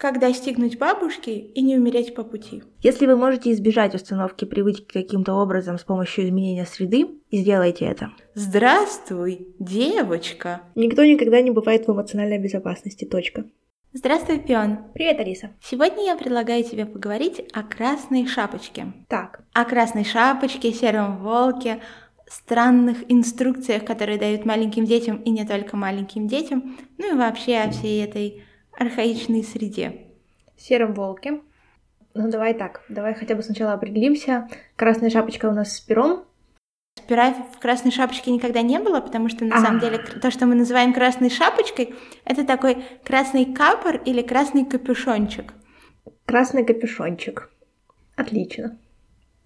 Как достигнуть бабушки и не умереть по пути? Если вы можете избежать установки привычки каким-то образом с помощью изменения среды, сделайте это. Здравствуй, девочка! Никто никогда не бывает в эмоциональной безопасности. Точка. Здравствуй, пион. Привет, Алиса. Сегодня я предлагаю тебе поговорить о красной шапочке. Так. О красной шапочке, сером волке, странных инструкциях, которые дают маленьким детям и не только маленьким детям, ну и вообще о всей этой архаичной среде. Сером волке. Ну давай так, давай хотя бы сначала определимся. Красная шапочка у нас с пером. Пера в красной шапочке никогда не было, потому что на А. самом деле то, что мы называем красной шапочкой, это такой красный капор или красный капюшончик. Красный капюшончик. Отлично.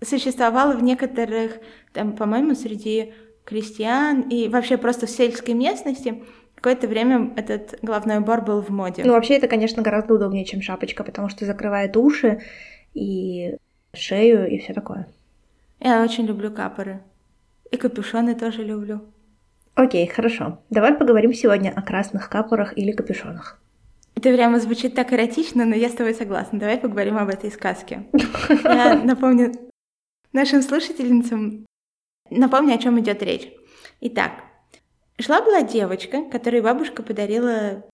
Существовало в некоторых, там, по-моему, среди крестьян и вообще просто в сельской местности какое-то время этот головной убор был в моде. Ну вообще это, конечно, гораздо удобнее, чем шапочка, потому что закрывает уши и шею и все такое. Я очень люблю капоры. И капюшоны тоже люблю. Окей, хорошо. Давай поговорим сегодня о красных капорах или капюшонах. Это прямо звучит так эротично, но я с тобой согласна. Давай поговорим об этой сказке. Я напомню нашим слушательницам, напомню, о чем идет речь. Итак, жила-была девочка, которой бабушка подарила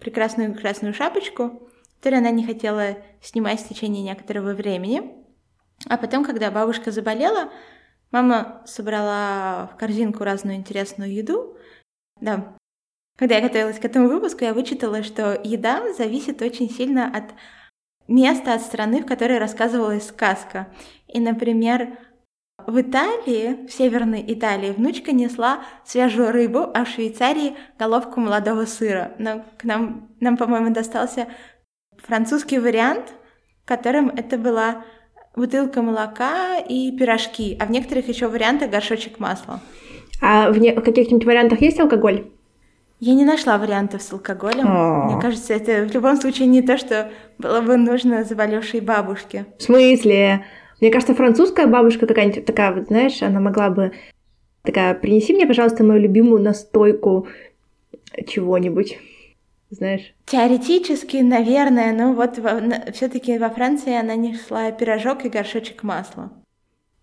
прекрасную красную шапочку, которую она не хотела снимать в течение некоторого времени. А потом, когда бабушка заболела, мама собрала в корзинку разную интересную еду. Да, когда я готовилась к этому выпуску, я вычитала, что еда зависит очень сильно от места, от страны, в которой рассказывалась сказка. И, например, в Италии, в Северной Италии, внучка несла свежую рыбу, а в Швейцарии головку молодого сыра. Но к нам, нам по-моему, достался французский вариант, в котором это была бутылка молока и пирожки, а в некоторых еще вариантах горшочек масла. А в, не- в каких-нибудь вариантах есть алкоголь? Я не нашла вариантов с алкоголем. О. Мне кажется, это в любом случае не то, что было бы нужно заболевшей бабушке. В смысле? Мне кажется, французская бабушка какая-нибудь такая, вот, знаешь, она могла бы такая, принеси мне, пожалуйста, мою любимую настойку чего-нибудь. Знаешь? Теоретически, наверное, но вот все-таки во Франции она несла пирожок и горшочек масла.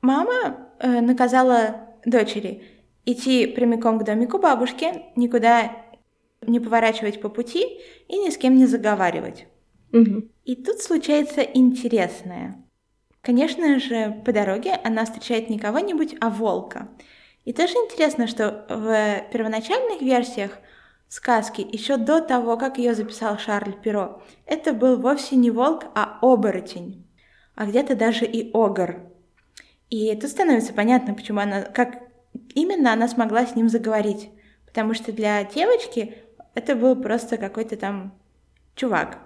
Мама э, наказала дочери идти прямиком к домику бабушки, никуда не поворачивать по пути и ни с кем не заговаривать. Мгм. И тут случается интересное. Конечно же, по дороге она встречает не кого-нибудь, а волка. И тоже интересно, что в первоначальных версиях сказки, еще до того, как ее записал Шарль Перо, это был вовсе не волк, а оборотень, а где-то даже и огр. И тут становится понятно, почему она, как именно она смогла с ним заговорить. Потому что для девочки это был просто какой-то там чувак.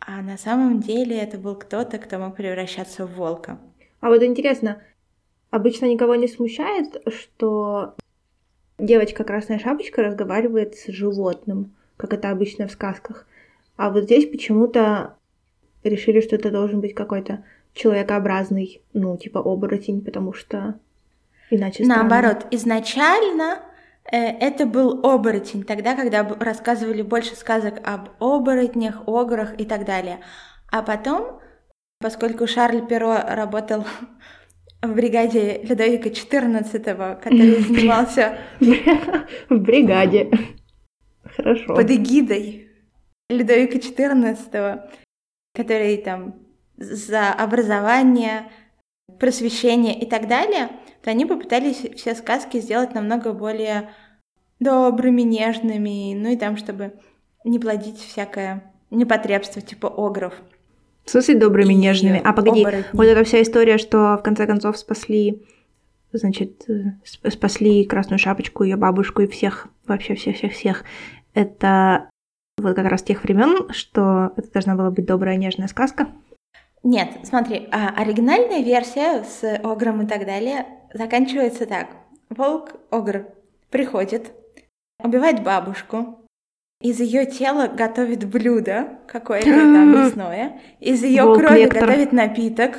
А на самом деле это был кто-то, кто мог превращаться в волка. А вот интересно, обычно никого не смущает, что девочка Красная Шапочка разговаривает с животным, как это обычно в сказках. А вот здесь почему-то решили, что это должен быть какой-то человекообразный, ну, типа оборотень, потому что иначе странно. Наоборот, изначально это был оборотень, тогда, когда рассказывали больше сказок об оборотнях, ограх и так далее. А потом, поскольку Шарль Перо работал в бригаде Людовика XIV, который занимался В бригаде. Хорошо. под эгидой Людовика XIV, который там за образование, просвещение и так далее, то они попытались все сказки сделать намного более добрыми, нежными, ну и там, чтобы не плодить всякое непотребство типа огров. В смысле добрыми, И нежными? А погоди, оборотни. вот эта вся история, что в конце концов спасли, значит, э, сп- спасли Красную Шапочку, ее бабушку и всех, вообще всех-всех-всех, это вот как раз тех времен, что это должна была быть добрая, нежная сказка. Нет, смотри, а оригинальная версия с огром и так далее заканчивается так. Волк огр приходит, убивает бабушку, из ее тела готовит блюдо какое-то там мясное, из ее Волк крови лектор. готовит напиток.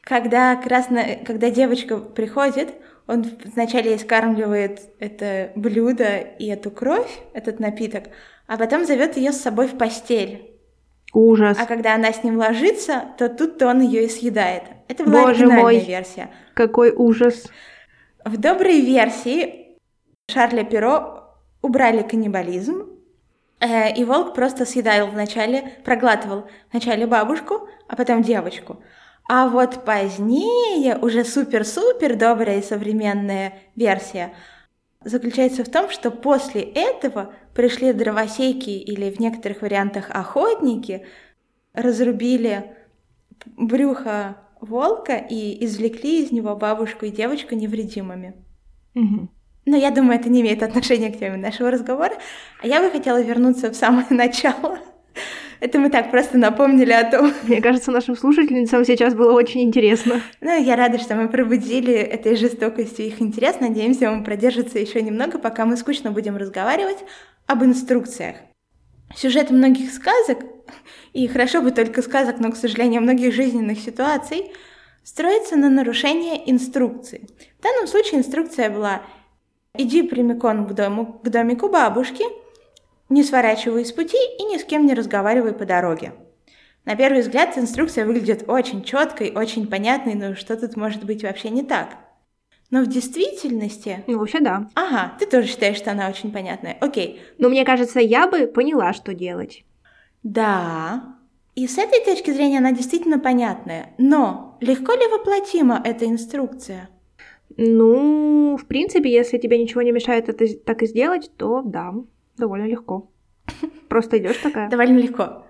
Когда красно... когда девочка приходит, он вначале ей скармливает это блюдо и эту кровь, этот напиток, а потом зовет ее с собой в постель. Ужас. А когда она с ним ложится, то тут-то он ее и съедает. Это была Боже оригинальная мой. версия. Какой ужас. В доброй версии Шарля Перо убрали каннибализм, э, и волк просто съедал вначале, проглатывал вначале бабушку, а потом девочку. А вот позднее, уже супер-супер добрая и современная версия, заключается в том, что после этого пришли дровосеки или в некоторых вариантах охотники, разрубили брюхо волка и извлекли из него бабушку и девочку невредимыми. Мгм. Но я думаю, это не имеет отношения к теме нашего разговора. А я бы хотела вернуться в самое начало. Это мы так просто напомнили о том. Мне кажется, нашим слушательницам сейчас было очень интересно. Ну, я рада, что мы пробудили этой жестокостью их интерес. Надеемся, он продержится еще немного, пока мы скучно будем разговаривать об инструкциях. Сюжет многих сказок, и хорошо бы только сказок, но, к сожалению, многих жизненных ситуаций, строится на нарушение инструкции. В данном случае инструкция была «иди прямиком к, дому, к домику бабушки», не сворачивай с пути и ни с кем не разговаривай по дороге. На первый взгляд инструкция выглядит очень четкой, очень понятной, но что тут может быть вообще не так? Но в действительности... Ну, вообще, да. Ага, ты тоже считаешь, что она очень понятная. Окей. Но мне кажется, я бы поняла, что делать. Да. И с этой точки зрения она действительно понятная. Но легко ли воплотима эта инструкция? Ну, в принципе, если тебе ничего не мешает это так и сделать, то да, довольно легко. Просто идешь такая. Довольно легко.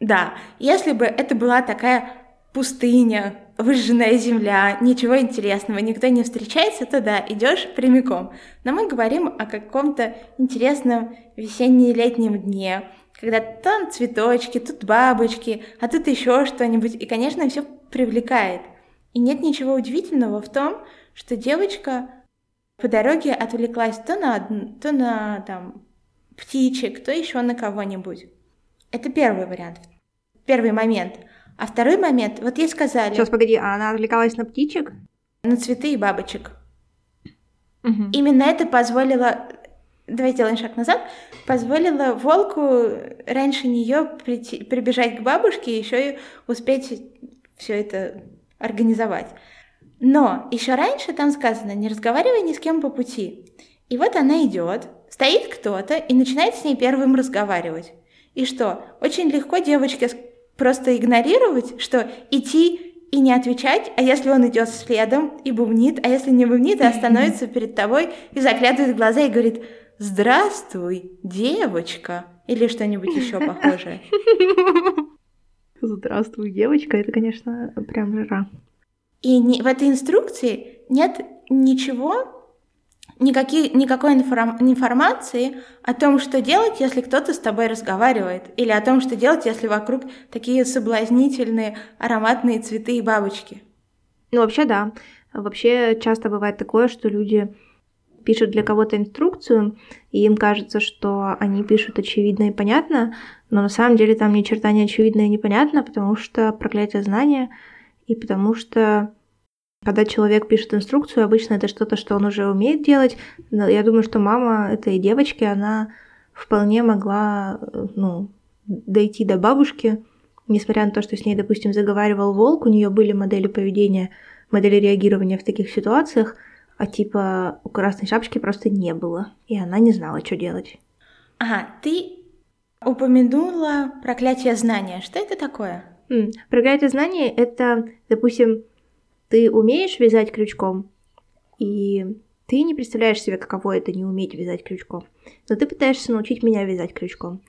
Да, если бы это была такая пустыня, выжженная земля, ничего интересного, никто не встречается, то да, идешь прямиком. Но мы говорим о каком-то интересном весенне-летнем дне, когда там цветочки, тут бабочки, а тут еще что-нибудь. И, конечно, все привлекает. И нет ничего удивительного в том, что девочка по дороге отвлеклась то на, то на там, птичек, то еще на кого-нибудь. Это первый вариант, первый момент. А второй момент, вот ей сказали, Сейчас, погоди, а она отвлекалась на птичек? на цветы и бабочек. Мгм. Именно это позволило, давай сделаем шаг назад, позволило волку раньше нее прийти, прибежать к бабушке и еще и успеть все это организовать. Но еще раньше там сказано, не разговаривай ни с кем по пути. И вот она идет, стоит кто-то и начинает с ней первым разговаривать. И что, очень легко девочке просто игнорировать, что идти и не отвечать, а если он идет следом и бубнит, а если не бубнит, и остановится перед тобой и заглядывает в глаза и говорит «Здравствуй, девочка!» или что-нибудь еще похожее. Здравствуй, девочка. Это, конечно, прям жара. И не- в этой инструкции нет ничего, никаких, никакой информ- информации о том, что делать, если кто-то с тобой разговаривает, или о том, что делать, если вокруг такие соблазнительные ароматные цветы и бабочки. Ну, вообще, да. Вообще, часто бывает такое, что люди пишут для кого-то инструкцию, и им кажется, что они пишут очевидно и понятно, но на самом деле там ни черта не очевидно и непонятно, потому что проклятие знания, и потому что когда человек пишет инструкцию, обычно это что-то, что он уже умеет делать. Но я думаю, что мама этой девочки, она вполне могла, ну, дойти до бабушки, несмотря на то, что с ней, допустим, заговаривал волк, у нее были модели поведения, модели реагирования в таких ситуациях, а типа у красной шапочки просто не было, и она не знала, что делать. Ага, ты упомянула проклятие знания. Что это такое? Проклятие знания — это, допустим, ты умеешь вязать крючком, и ты не представляешь себе, каково это не уметь вязать крючком. Но ты пытаешься научить меня вязать крючком.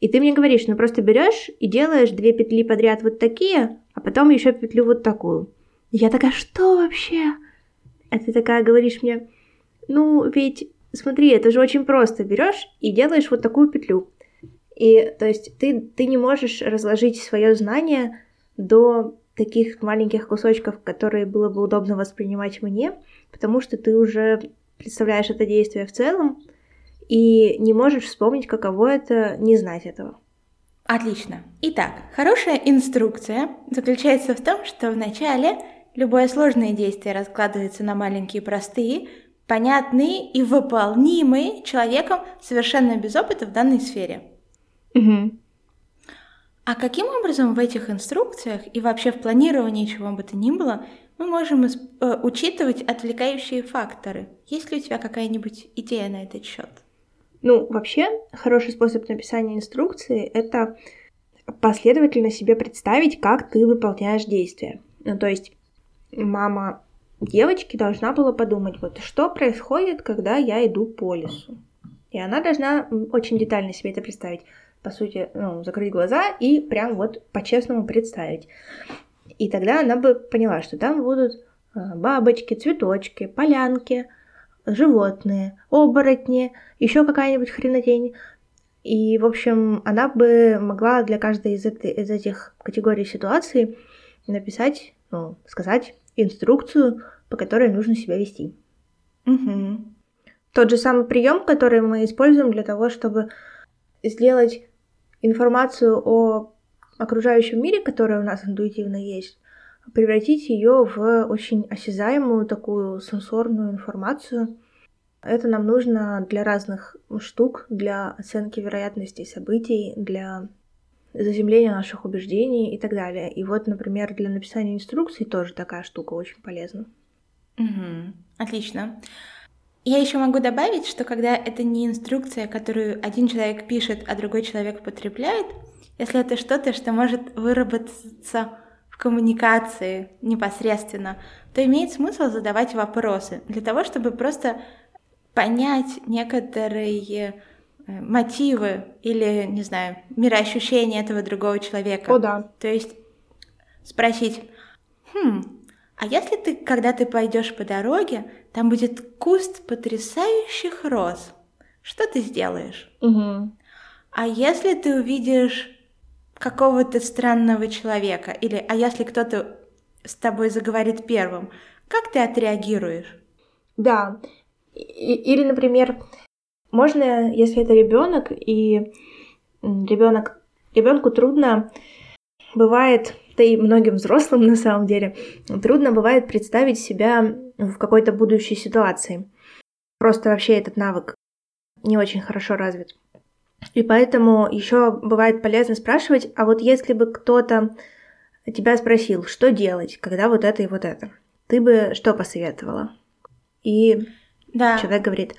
И ты мне говоришь, ну просто берешь и делаешь две петли подряд вот такие, а потом еще петлю вот такую. Я такая, что вообще? А ты такая говоришь мне, ну ведь смотри, это же очень просто. Берешь и делаешь вот такую петлю. И то есть ты, ты не можешь разложить свое знание до таких маленьких кусочков, которые было бы удобно воспринимать мне, потому что ты уже представляешь это действие в целом и не можешь вспомнить, каково это не знать этого. Отлично. Итак, хорошая инструкция заключается в том, что вначале любое сложное действие раскладывается на маленькие простые, понятные и выполнимые человеком совершенно без опыта в данной сфере. Угу. А каким образом в этих инструкциях и вообще в планировании чего бы то ни было мы можем э, учитывать отвлекающие факторы? Есть ли у тебя какая-нибудь идея на этот счет? Ну, вообще, хороший способ написания инструкции — это последовательно себе представить, как ты выполняешь действия. Ну, то есть мама девочки должна была подумать, вот что происходит, когда я иду по лесу. И она должна очень детально себе это представить. По сути, ну, закрыть глаза и прям вот по-честному представить. И тогда она бы поняла, что там будут а, бабочки, цветочки, полянки, животные, оборотни, еще какая-нибудь хренотень. И, в общем, она бы могла для каждой из, этой, из этих категорий ситуаций написать, ну, сказать инструкцию, по которой нужно себя вести. Угу. Тот же самый прием, который мы используем для того, чтобы сделать информацию о окружающем мире, которая у нас интуитивно есть, превратить ее в очень осязаемую такую сенсорную информацию. Это нам нужно для разных штук, для оценки вероятности событий, для заземления наших убеждений и так далее. И вот, например, для написания инструкций тоже такая штука очень полезна. Угу. Отлично. Я еще могу добавить, что когда это не инструкция, которую один человек пишет, а другой человек потребляет, если это что-то, что может выработаться в коммуникации непосредственно, то имеет смысл задавать вопросы для того, чтобы просто понять некоторые э, мотивы или, не знаю, мироощущения этого другого человека. О, да. То есть спросить, хм, а если ты, когда ты пойдешь по дороге, там будет куст потрясающих роз, что ты сделаешь? Угу. А если ты увидишь какого-то странного человека, или а если кто-то с тобой заговорит первым, как ты отреагируешь? Да. И, или, например, можно, если это ребенок, и ребенок ребенку трудно бывает да и многим взрослым на самом деле, трудно бывает представить себя в какой-то будущей ситуации. Просто вообще этот навык не очень хорошо развит. И поэтому еще бывает полезно спрашивать, а вот если бы кто-то тебя спросил, что делать, когда вот это и вот это, ты бы что посоветовала? И да. человек говорит,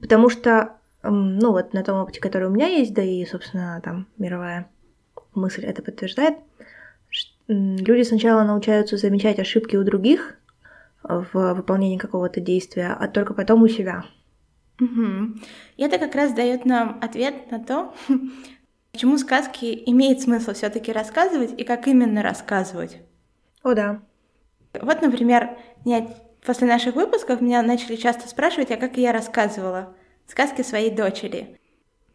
потому что, ну вот на том опыте, который у меня есть, да и, собственно, там мировая мысль это подтверждает, люди сначала научаются замечать ошибки у других в выполнении какого-то действия, а только потом у себя. Угу. И это как раз дает нам ответ на то, почему сказки имеет смысл все-таки рассказывать и как именно рассказывать. О, да. Вот, например, после наших выпусков меня начали часто спрашивать, а как я рассказывала сказки своей дочери.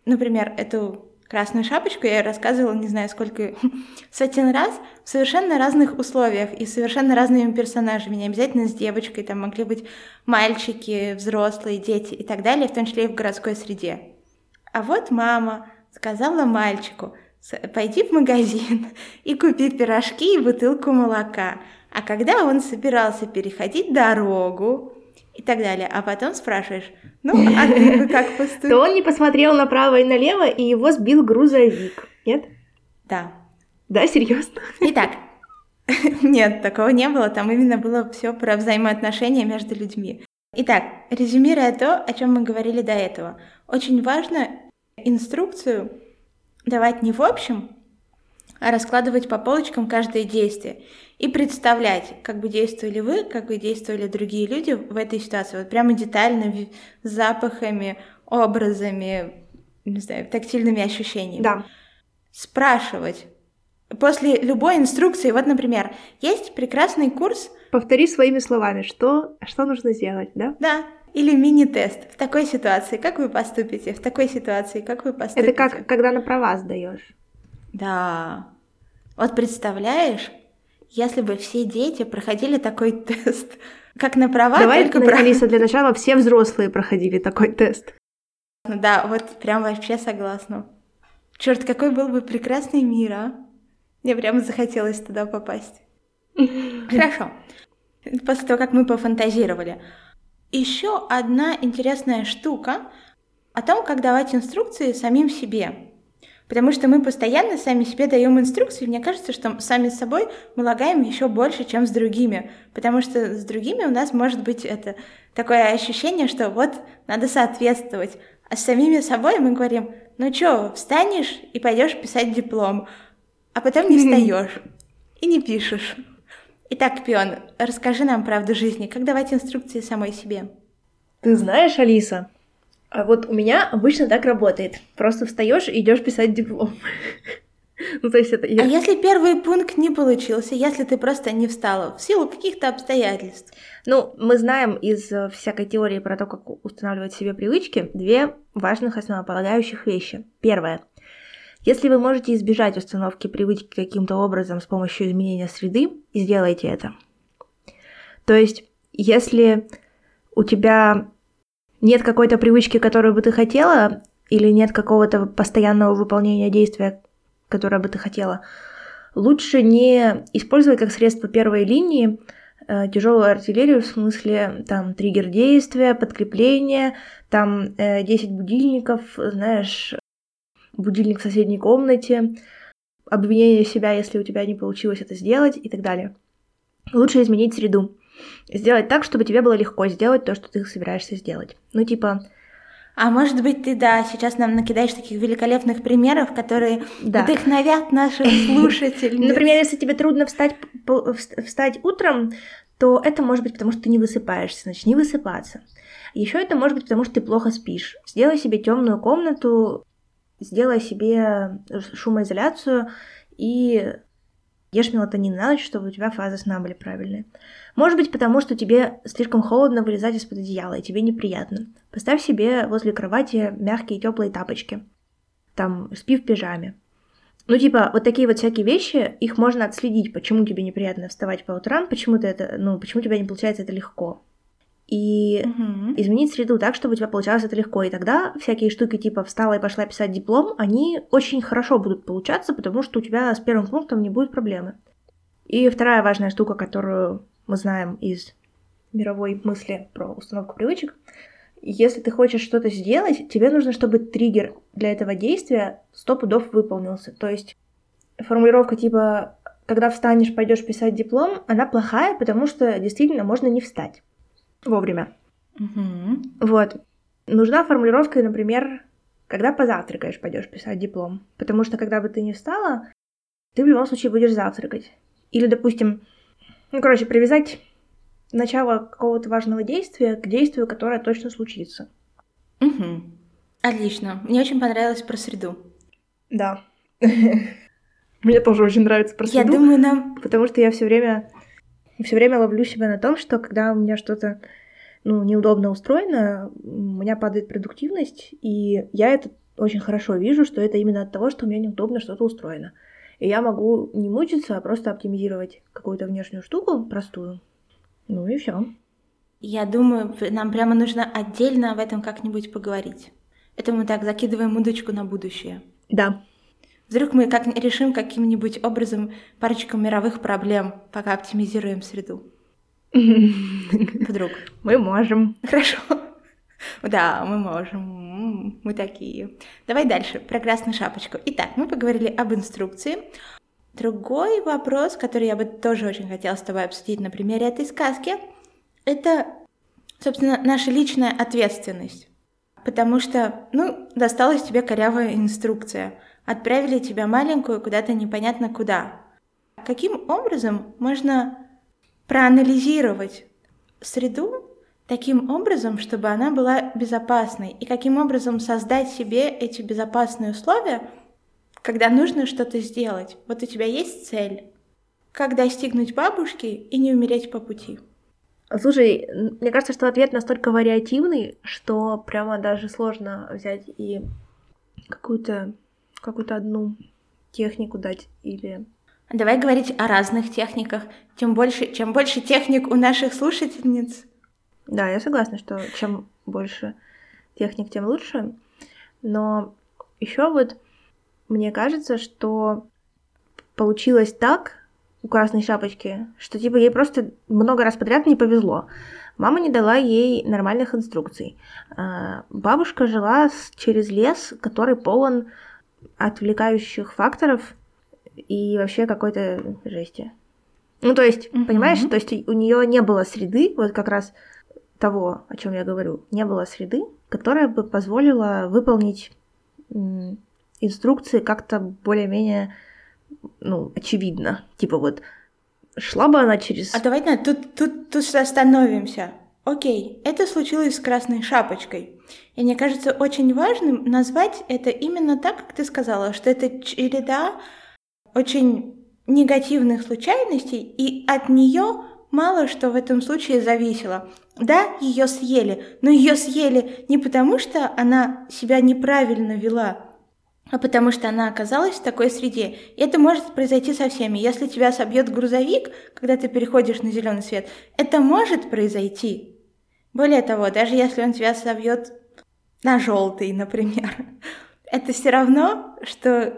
Например, эту Красную шапочку я рассказывала, не знаю сколько, сотен раз, в совершенно разных условиях и совершенно разными персонажами, не обязательно с девочкой, там могли быть мальчики, взрослые, дети и так далее, в том числе и в городской среде. А вот мама сказала мальчику, пойди в магазин и купи пирожки и бутылку молока. А когда он собирался переходить дорогу, и так далее. А потом спрашиваешь, ну, а ты бы как поступил? То он не посмотрел направо и налево, и его сбил грузовик, нет? Да. Да, серьезно? Итак, нет, такого не было. Там именно было все про взаимоотношения между людьми. Итак, резюмируя то, о чем мы говорили до этого, очень важно инструкцию давать не в общем, раскладывать по полочкам каждое действие и представлять, как бы действовали вы, как бы действовали другие люди в этой ситуации. Вот прямо детально, запахами, образами, не знаю, тактильными ощущениями. Да. Спрашивать. После любой инструкции, вот, например, есть прекрасный курс... Повтори своими словами, что, что нужно сделать, да? Да, или мини-тест. В такой ситуации как вы поступите? В такой ситуации как вы поступите? Это как, когда на права сдаешь. Да. Вот представляешь, если бы все дети проходили такой тест, как на права, Давай, только про... Алиса, для начала все взрослые проходили такой тест. Ну да, вот прям вообще согласна. Черт, какой был бы прекрасный мир, а? Мне прямо захотелось туда попасть. Хорошо. После того, как мы пофантазировали. Еще одна интересная штука о том, как давать инструкции самим себе. Потому что мы постоянно сами себе даем инструкции, и мне кажется, что сами с собой мы лагаем еще больше, чем с другими. Потому что с другими у нас может быть это такое ощущение, что вот надо соответствовать. А с самими собой мы говорим, ну что, встанешь и пойдешь писать диплом, а потом не встаешь и не пишешь. Итак, Пион, расскажи нам правду жизни. Как давать инструкции самой себе? Ты знаешь, Алиса, а вот у меня обычно так работает. Просто встаешь и идешь писать диплом. Ну, то есть это... Я... А если первый пункт не получился, если ты просто не встала в силу каких-то обстоятельств? Ну, мы знаем из э, всякой теории про то, как устанавливать себе привычки, две важных основополагающих вещи. Первое. Если вы можете избежать установки привычки каким-то образом с помощью изменения среды, сделайте это. То есть, если у тебя нет какой-то привычки, которую бы ты хотела, или нет какого-то постоянного выполнения действия, которое бы ты хотела, лучше не использовать как средство первой линии э, тяжелую артиллерию в смысле там триггер действия, подкрепление, там э, 10 будильников, знаешь, будильник в соседней комнате, обвинение себя, если у тебя не получилось это сделать и так далее. Лучше изменить среду. Сделать так, чтобы тебе было легко сделать то, что ты собираешься сделать. Ну, типа... А может быть, ты, да, сейчас нам накидаешь таких великолепных примеров, которые да. вдохновят наших слушателей. Например, если тебе трудно встать, встать утром, то это может быть потому, что ты не высыпаешься, начни высыпаться. Еще это может быть потому, что ты плохо спишь. Сделай себе темную комнату, сделай себе шумоизоляцию и ешь мелатонин на ночь, чтобы у тебя фазы сна были правильные. Может быть, потому что тебе слишком холодно вылезать из-под одеяла, и тебе неприятно. Поставь себе возле кровати мягкие теплые тапочки. Там, спи в пижаме. Ну, типа, вот такие вот всякие вещи, их можно отследить, почему тебе неприятно вставать по утрам, почему ты это, ну, почему у тебя не получается это легко. И угу. изменить среду так, чтобы у тебя получалось это легко. И тогда всякие штуки типа встала и пошла писать диплом, они очень хорошо будут получаться, потому что у тебя с первым пунктом не будет проблемы. И вторая важная штука, которую мы знаем из мировой мысли про установку привычек. Если ты хочешь что-то сделать, тебе нужно, чтобы триггер для этого действия сто пудов выполнился. То есть формулировка типа «когда встанешь, пойдешь писать диплом», она плохая, потому что действительно можно не встать вовремя. Угу. Вот. Нужна формулировка, например, когда позавтракаешь, пойдешь писать диплом. Потому что когда бы ты не встала, ты в любом случае будешь завтракать. Или, допустим, ну, короче, привязать начало какого-то важного действия к действию, которое точно случится. Угу. Отлично. Мне очень понравилось про среду. Да. Мне тоже очень нравится про среду. Я думаю, нам... Потому что я все время все время ловлю себя на том, что когда у меня что-то ну, неудобно устроено, у меня падает продуктивность, и я это очень хорошо вижу, что это именно от того, что у меня неудобно что-то устроено. И я могу не мучиться, а просто оптимизировать какую-то внешнюю штуку простую. Ну и все. Я думаю, нам прямо нужно отдельно об этом как-нибудь поговорить. Это мы так закидываем удочку на будущее. Да. Вдруг мы как решим каким-нибудь образом парочку мировых проблем, пока оптимизируем среду. Вдруг. Мы можем. Хорошо. Да, мы можем. Мы такие. Давай дальше, про красную шапочку. Итак, мы поговорили об инструкции. Другой вопрос, который я бы тоже очень хотела с тобой обсудить на примере этой сказки, это, собственно, наша личная ответственность. Потому что, ну, досталась тебе корявая инструкция. Отправили тебя маленькую куда-то непонятно куда. Каким образом можно проанализировать среду таким образом, чтобы она была безопасной, и каким образом создать себе эти безопасные условия, когда нужно что-то сделать. Вот у тебя есть цель, как достигнуть бабушки и не умереть по пути. Слушай, мне кажется, что ответ настолько вариативный, что прямо даже сложно взять и какую-то какую-то одну технику дать или Давай говорить о разных техниках. Тем больше, чем больше техник у наших слушательниц. Да, я согласна, что чем больше техник, тем лучше. Но еще вот мне кажется, что получилось так у красной шапочки, что типа ей просто много раз подряд не повезло. Мама не дала ей нормальных инструкций. А, бабушка жила через лес, который полон отвлекающих факторов и вообще какой-то жести. Ну, то есть, mm-hmm. понимаешь, то есть у нее не было среды, вот как раз того, о чем я говорю, не было среды, которая бы позволила выполнить инструкции как-то более-менее, ну, очевидно. Типа вот шла бы она через... А давай, на, тут, тут, тут остановимся. Окей, это случилось с Красной Шапочкой. И мне кажется очень важным назвать это именно так, как ты сказала, что это череда очень негативных случайностей, и от нее мало что в этом случае зависело. Да, ее съели, но ее съели не потому, что она себя неправильно вела, а потому что она оказалась в такой среде. И это может произойти со всеми. Если тебя собьет грузовик, когда ты переходишь на зеленый свет, это может произойти. Более того, даже если он тебя собьет на желтый, например, это все равно, что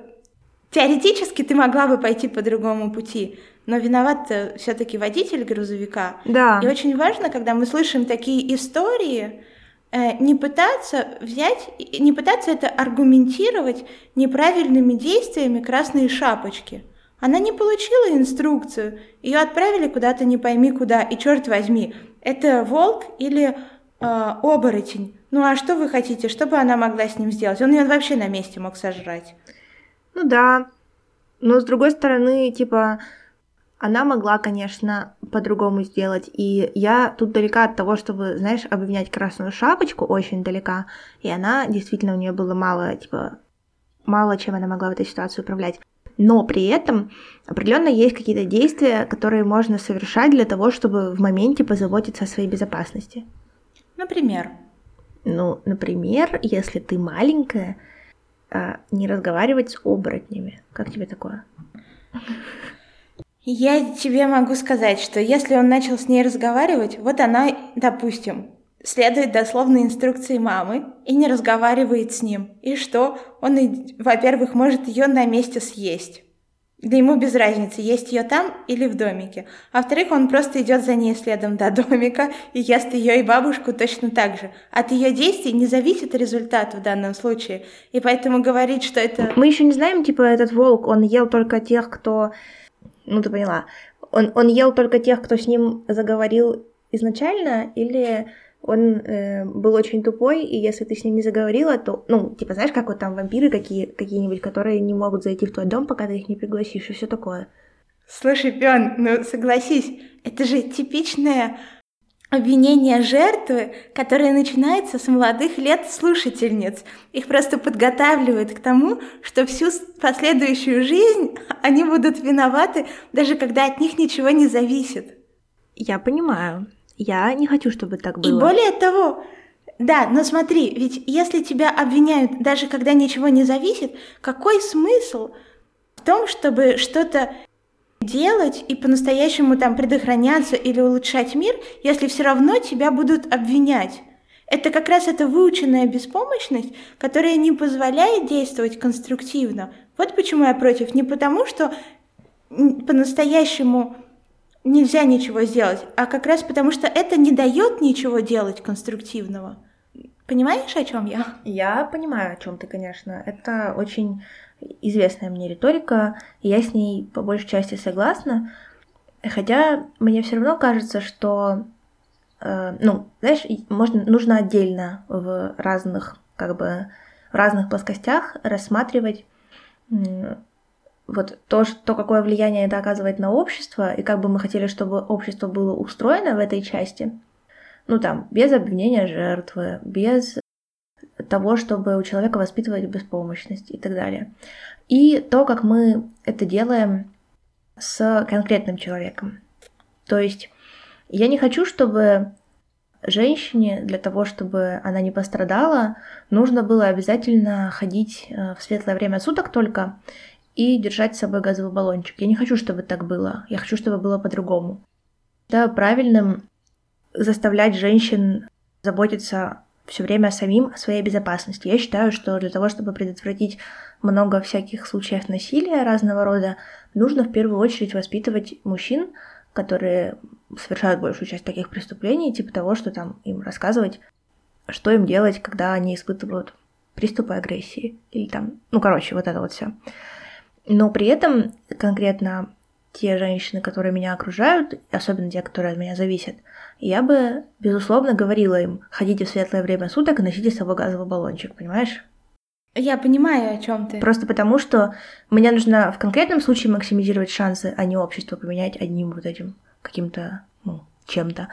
теоретически ты могла бы пойти по другому пути, но виноват все-таки водитель грузовика. Да. И очень важно, когда мы слышим такие истории, Э, не пытаться взять, не пытаться это аргументировать неправильными действиями красной шапочки. Она не получила инструкцию, ее отправили куда-то не пойми куда, и черт возьми, это волк или э, оборотень. Ну а что вы хотите, что бы она могла с ним сделать? Он ее вообще на месте мог сожрать. Ну да, но с другой стороны, типа, она могла, конечно, по-другому сделать. И я тут далека от того, чтобы, знаешь, обвинять красную шапочку, очень далека. И она, действительно, у нее было мало, типа, мало чем она могла в этой ситуации управлять. Но при этом определенно есть какие-то действия, которые можно совершать для того, чтобы в моменте позаботиться о своей безопасности. Например? Ну, например, если ты маленькая, а, не разговаривать с оборотнями. Как тебе такое? Я тебе могу сказать, что если он начал с ней разговаривать, вот она, допустим, следует дословно инструкции мамы и не разговаривает с ним. И что? Он, во-первых, может ее на месте съесть. Да ему без разницы, есть ее там или в домике. А во-вторых, он просто идет за ней следом до домика и ест ее и бабушку точно так же. От ее действий не зависит результат в данном случае. И поэтому говорить, что это... Мы еще не знаем, типа, этот волк, он ел только тех, кто ну, ты поняла. Он, он ел только тех, кто с ним заговорил изначально, или он э, был очень тупой, и если ты с ним не заговорила, то, ну, типа, знаешь, как вот там вампиры какие, какие-нибудь, которые не могут зайти в твой дом, пока ты их не пригласишь, и все такое. Слушай, Пион, ну согласись, это же типичная обвинение жертвы, которое начинается с молодых лет слушательниц. Их просто подготавливают к тому, что всю последующую жизнь они будут виноваты, даже когда от них ничего не зависит. Я понимаю. Я не хочу, чтобы так было. И более того, да, но смотри, ведь если тебя обвиняют, даже когда ничего не зависит, какой смысл в том, чтобы что-то делать и по-настоящему там предохраняться или улучшать мир, если все равно тебя будут обвинять. Это как раз эта выученная беспомощность, которая не позволяет действовать конструктивно. Вот почему я против. Не потому, что по-настоящему нельзя ничего сделать, а как раз потому, что это не дает ничего делать конструктивного. Понимаешь, о чем я? Я понимаю, о чем ты, конечно. Это очень известная мне риторика, и я с ней по большей части согласна. Хотя мне все равно кажется, что, э, ну, знаешь, можно, нужно отдельно в разных, как бы, в разных плоскостях рассматривать вот то, что, какое влияние это оказывает на общество, и как бы мы хотели, чтобы общество было устроено в этой части. Ну, там, без обвинения жертвы, без того, чтобы у человека воспитывать беспомощность и так далее. И то, как мы это делаем с конкретным человеком. То есть я не хочу, чтобы женщине для того, чтобы она не пострадала, нужно было обязательно ходить э, в светлое время суток только и держать с собой газовый баллончик. Я не хочу, чтобы так было. Я хочу, чтобы было по-другому. Да, правильным заставлять женщин заботиться все время самим о своей безопасности. Я считаю, что для того, чтобы предотвратить много всяких случаев насилия разного рода, нужно в первую очередь воспитывать мужчин, которые совершают большую часть таких преступлений, типа того, что там им рассказывать, что им делать, когда они испытывают приступы агрессии. Или там, ну, короче, вот это вот все. Но при этом конкретно те женщины, которые меня окружают, особенно те, которые от меня зависят, я бы, безусловно, говорила им, ходите в светлое время суток и носите с собой газовый баллончик, понимаешь? Я понимаю, о чем ты. Просто потому, что мне нужно в конкретном случае максимизировать шансы, а не общество поменять одним вот этим каким-то, ну, чем-то.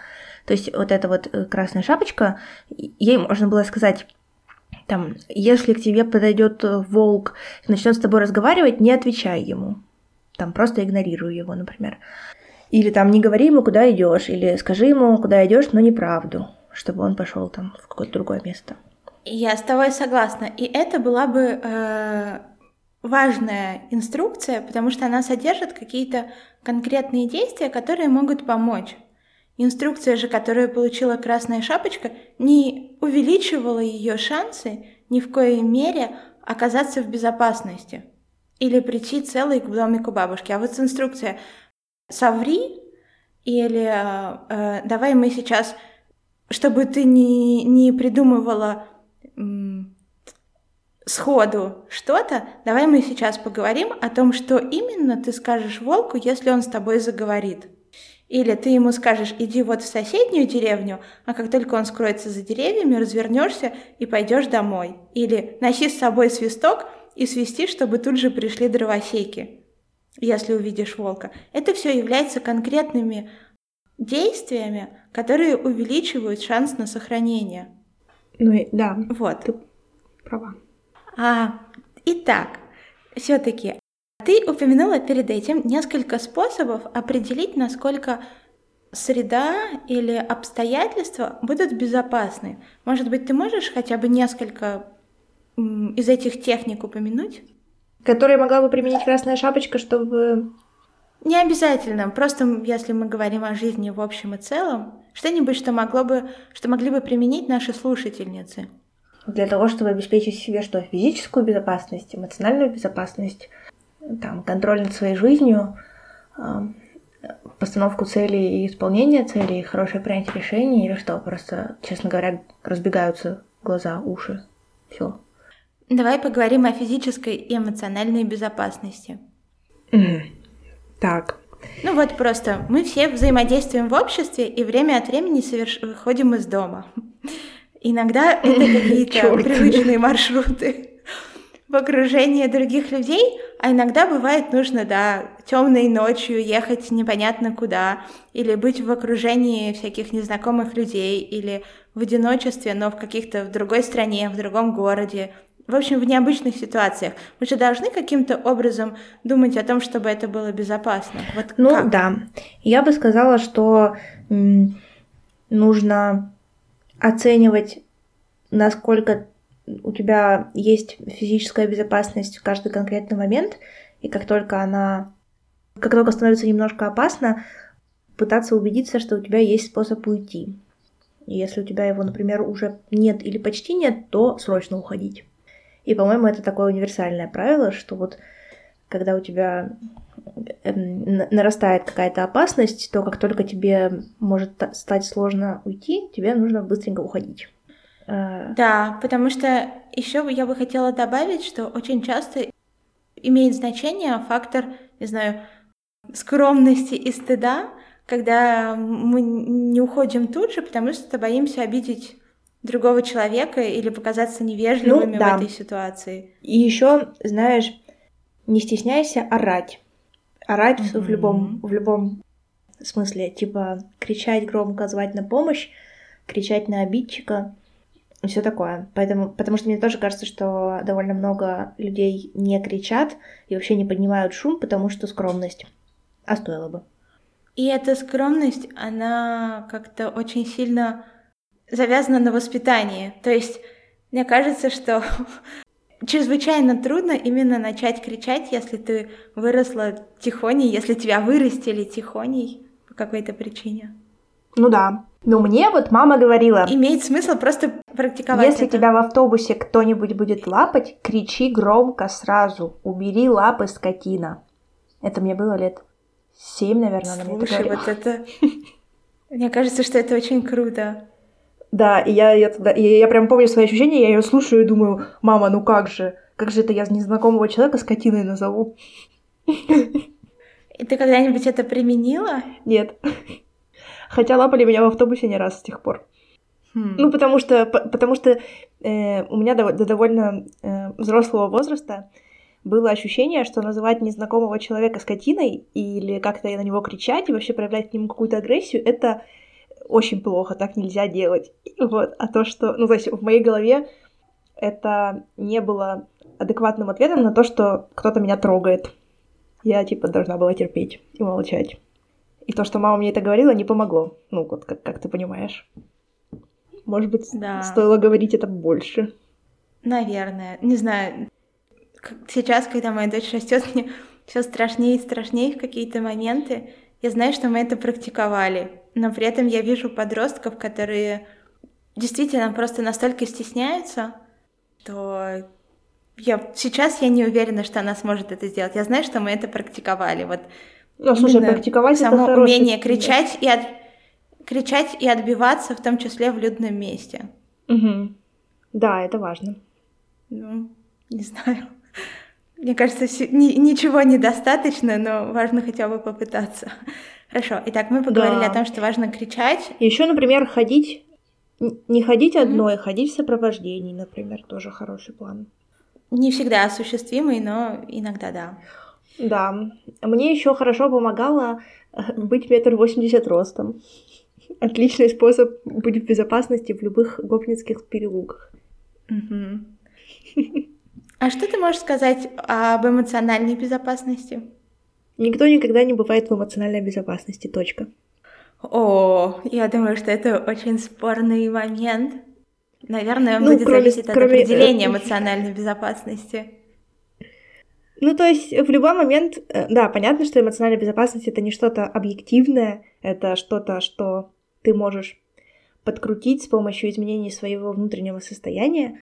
То есть вот эта вот э, красная шапочка, ей можно было сказать, там, если к тебе подойдет э, волк и начнет с тобой разговаривать, не отвечай ему. Там просто игнорируй его, например. Или там не говори ему, куда идешь, или скажи ему, куда идешь, но неправду, чтобы он пошел там в какое-то другое место. Я с тобой согласна. И это была бы э, важная инструкция, потому что она содержит какие-то конкретные действия, которые могут помочь. Инструкция же, которую получила Красная Шапочка, не увеличивала ее шансы ни в коей мере оказаться в безопасности или прийти целой к домику бабушки. А вот инструкция «соври» или э, э, «давай мы сейчас, чтобы ты не, не придумывала м, сходу что-то, давай мы сейчас поговорим о том, что именно ты скажешь волку, если он с тобой заговорит». Или ты ему скажешь, иди вот в соседнюю деревню, а как только он скроется за деревьями, развернешься и пойдешь домой. Или носи с собой свисток и свисти, чтобы тут же пришли дровосеки, если увидишь волка. Это все является конкретными действиями, которые увеличивают шанс на сохранение. Ну и да. Вот. Ты права. А, итак, все-таки ты упомянула перед этим несколько способов определить, насколько среда или обстоятельства будут безопасны. Может быть, ты можешь хотя бы несколько из этих техник упомянуть? Которые могла бы применить Красная Шапочка, чтобы... Не обязательно, просто если мы говорим о жизни в общем и целом, что-нибудь, что могло бы, что могли бы применить наши слушательницы. Для того, чтобы обеспечить себе что? Физическую безопасность, эмоциональную безопасность, там, контроль над своей жизнью, постановку целей и исполнение целей, хорошее принятие решений или что? Просто, честно говоря, разбегаются глаза, уши. Все. Давай поговорим о физической и эмоциональной безопасности. Так. Ну вот просто мы все взаимодействуем в обществе и время от времени соверш... выходим из дома. Иногда это какие-то привычные маршруты в окружении других людей, а иногда бывает нужно, да, темной ночью ехать непонятно куда, или быть в окружении всяких незнакомых людей, или в одиночестве, но в каких-то в другой стране, в другом городе, в общем, в необычных ситуациях. Мы же должны каким-то образом думать о том, чтобы это было безопасно. Вот ну как? да, я бы сказала, что нужно оценивать, насколько у тебя есть физическая безопасность в каждый конкретный момент, и как только она, как только становится немножко опасно, пытаться убедиться, что у тебя есть способ уйти. Если у тебя его, например, уже нет или почти нет, то срочно уходить. И, по-моему, это такое универсальное правило, что вот когда у тебя эм, нарастает какая-то опасность, то как только тебе может стать сложно уйти, тебе нужно быстренько уходить. Э, да, потому что еще я бы хотела добавить, что очень часто имеет значение фактор, не знаю, скромности и стыда, когда мы не уходим тут же, потому что боимся обидеть другого человека или показаться невежливыми ну, да. в этой ситуации. И еще, знаешь, не стесняйся орать. Орать mm-hmm. в любом в любом смысле, типа кричать громко, звать на помощь, кричать на обидчика все такое. Поэтому, потому что мне тоже кажется, что довольно много людей не кричат и вообще не поднимают шум, потому что скромность. А стоило бы. И эта скромность, она как-то очень сильно завязана на воспитании. То есть мне кажется, что чрезвычайно трудно именно начать кричать, если ты выросла тихоней, если тебя вырастили тихоней по какой-то причине. Ну да. Но мне вот мама говорила... Имеет смысл просто практиковать Если это. тебя в автобусе кто-нибудь будет лапать, кричи громко сразу. Убери лапы, скотина. Это мне было лет семь, наверное, Слушай, она мне вот это... Мне кажется, что это очень круто. Да, и я, я, тогда, и я прям помню свои ощущения, я ее слушаю и думаю, мама, ну как же, как же это я незнакомого человека скотиной назову? И ты когда-нибудь это применила? Нет. Хотя лапали меня в автобусе не раз с тех пор. Хм. Ну, потому что, по- потому что э, у меня до, до довольно э, взрослого возраста было ощущение, что называть незнакомого человека скотиной или как-то на него кричать и вообще проявлять к нему какую-то агрессию, это очень плохо, так нельзя делать. Вот. А то, что, ну, то есть в моей голове это не было адекватным ответом на то, что кто-то меня трогает. Я, типа, должна была терпеть и молчать. И то, что мама мне это говорила, не помогло. Ну, вот как, как ты понимаешь. Может быть, Да. стоило говорить это больше. Наверное. Не знаю. Сейчас, когда моя дочь растет, мне все страшнее и страшнее в какие-то моменты. Я знаю, что мы это практиковали, но при этом я вижу подростков, которые действительно просто настолько стесняются, что я сейчас я не уверена, что она сможет это сделать. Я знаю, что мы это практиковали. Вот Ну, слушай, практиковать это само хороший умение кричать и от... кричать и отбиваться, в том числе в людном месте. Мгм. Да, это важно. Ну, не знаю. Мне кажется, ничего недостаточно, но важно хотя бы попытаться. Хорошо. Итак, мы поговорили Да. о том, что важно кричать. Еще, например, ходить... Не ходить одной, ходить в сопровождении, например, тоже хороший план. Не всегда осуществимый, но иногда да. Да. Мне еще хорошо помогало э, быть метр восемьдесят ростом. Отличный способ быть в безопасности в любых гопницких переулках. Мгм. А что ты можешь сказать об эмоциональной безопасности? Никто никогда не бывает в эмоциональной безопасности. Точка. О, я думаю, что это очень спорный момент. Наверное, он Ну, будет кроме- зависеть от кроме, э, определения эмоциональной безопасности. Ну, то есть в любой момент, э, да, понятно, что эмоциональная безопасность это не что-то объективное, это что-то, что ты можешь подкрутить с помощью изменения своего внутреннего состояния.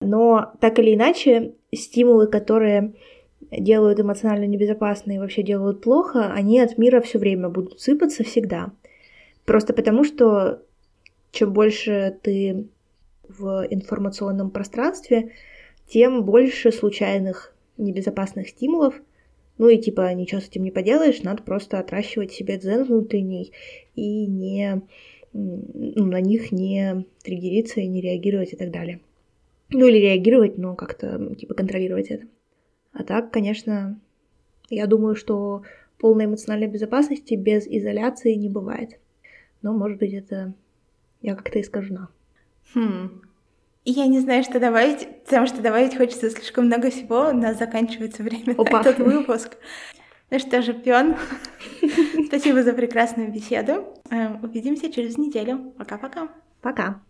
Но так или иначе, стимулы, которые делают эмоционально небезопасно и вообще делают плохо, они от мира все время будут сыпаться всегда. Просто потому, что чем больше ты в информационном пространстве, тем больше случайных небезопасных стимулов. Ну и типа ничего с этим не поделаешь, надо просто отращивать себе дзен внутренний и не ну, на них не триггериться и не реагировать и так далее. Ну или реагировать, но как-то типа контролировать это. А так, конечно, я думаю, что полной эмоциональной безопасности без изоляции не бывает. Но, может быть, это я как-то искажена. Хм. Я не знаю, что добавить, потому что добавить хочется слишком много всего. У нас заканчивается время на Опа. этот выпуск. Ну что же, Пион, спасибо за прекрасную беседу. Э, Увидимся через неделю. Пока-пока. Пока!